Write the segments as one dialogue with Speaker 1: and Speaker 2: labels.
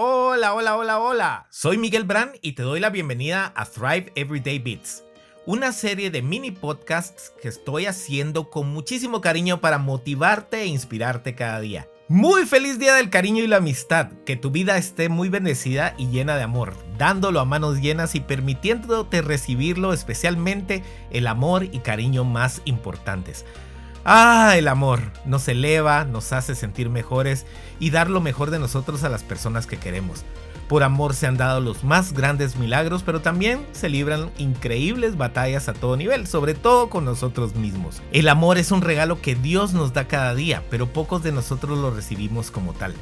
Speaker 1: Hola, hola, hola, hola. Soy Miguel Brand y te doy la bienvenida a Thrive Everyday Beats, una serie de mini podcasts que estoy haciendo con muchísimo cariño para motivarte e inspirarte cada día. Muy feliz día del cariño y la amistad, que tu vida esté muy bendecida y llena de amor, dándolo a manos llenas y permitiéndote recibirlo, especialmente el amor y cariño más importantes. Ah, el amor nos eleva, nos hace sentir mejores y dar lo mejor de nosotros a las personas que queremos. Por amor se han dado los más grandes milagros, pero también se libran increíbles batallas a todo nivel, sobre todo con nosotros mismos. El amor es un regalo que Dios nos da cada día, pero pocos de nosotros lo recibimos como tal.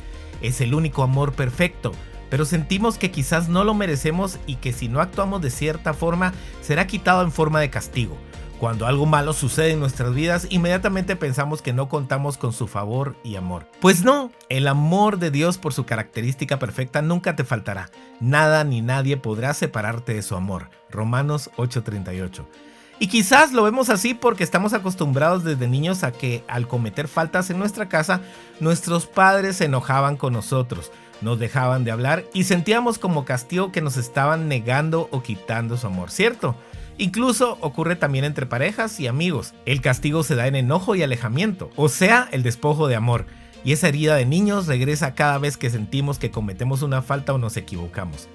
Speaker 1: Es el único amor perfecto, pero sentimos que quizás no lo merecemos y que si no actuamos de cierta forma será quitado en forma de castigo. Cuando algo malo sucede en nuestras vidas, inmediatamente pensamos que no contamos con su favor y amor. Pues no, el amor de Dios por su característica perfecta nunca te faltará. Nada ni nadie podrá separarte de su amor. Romanos 8:38. Y quizás lo vemos así porque estamos acostumbrados desde niños a que al cometer faltas en nuestra casa, nuestros padres se enojaban con nosotros, nos dejaban de hablar y sentíamos como castigo que nos estaban negando o quitando su amor, ¿cierto? Incluso ocurre también entre parejas y amigos. El castigo se da en enojo y alejamiento, o sea, el despojo de amor. Y esa herida de niños regresa cada vez que sentimos que cometemos una falta o nos equivocamos.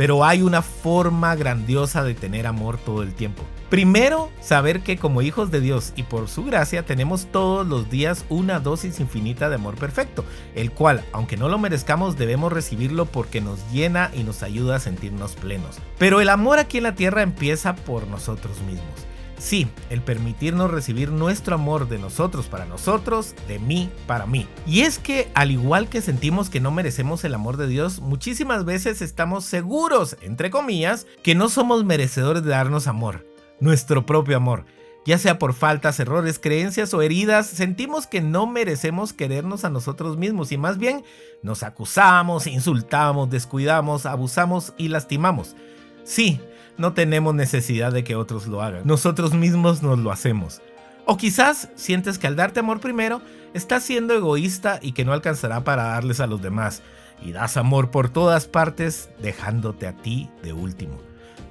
Speaker 1: Pero hay una forma grandiosa de tener amor todo el tiempo. Primero, saber que como hijos de Dios y por su gracia tenemos todos los días una dosis infinita de amor perfecto, el cual, aunque no lo merezcamos, debemos recibirlo porque nos llena y nos ayuda a sentirnos plenos. Pero el amor aquí en la tierra empieza por nosotros mismos. Sí, el permitirnos recibir nuestro amor de nosotros para nosotros, de mí para mí. Y es que al igual que sentimos que no merecemos el amor de Dios, muchísimas veces estamos seguros, entre comillas, que no somos merecedores de darnos amor, nuestro propio amor. Ya sea por faltas, errores, creencias o heridas, sentimos que no merecemos querernos a nosotros mismos y más bien nos acusamos, insultamos, descuidamos, abusamos y lastimamos. Sí, no tenemos necesidad de que otros lo hagan. Nosotros mismos nos lo hacemos. O quizás sientes que al darte amor primero, estás siendo egoísta y que no alcanzará para darles a los demás. Y das amor por todas partes, dejándote a ti de último.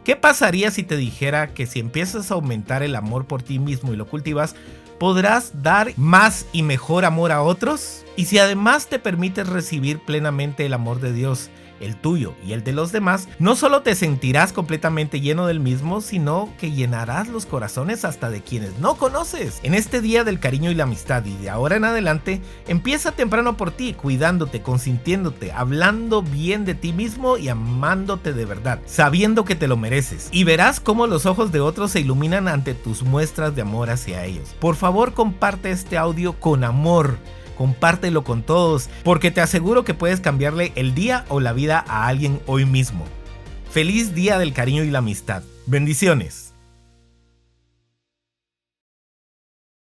Speaker 1: ¿Qué pasaría si te dijera que si empiezas a aumentar el amor por ti mismo y lo cultivas, podrás dar más y mejor amor a otros? Y si además te permites recibir plenamente el amor de Dios el tuyo y el de los demás, no solo te sentirás completamente lleno del mismo, sino que llenarás los corazones hasta de quienes no conoces. En este día del cariño y la amistad y de ahora en adelante, empieza temprano por ti, cuidándote, consintiéndote, hablando bien de ti mismo y amándote de verdad, sabiendo que te lo mereces. Y verás cómo los ojos de otros se iluminan ante tus muestras de amor hacia ellos. Por favor, comparte este audio con amor compártelo con todos, porque te aseguro que puedes cambiarle el día o la vida a alguien hoy mismo. Feliz día del cariño y la amistad. Bendiciones.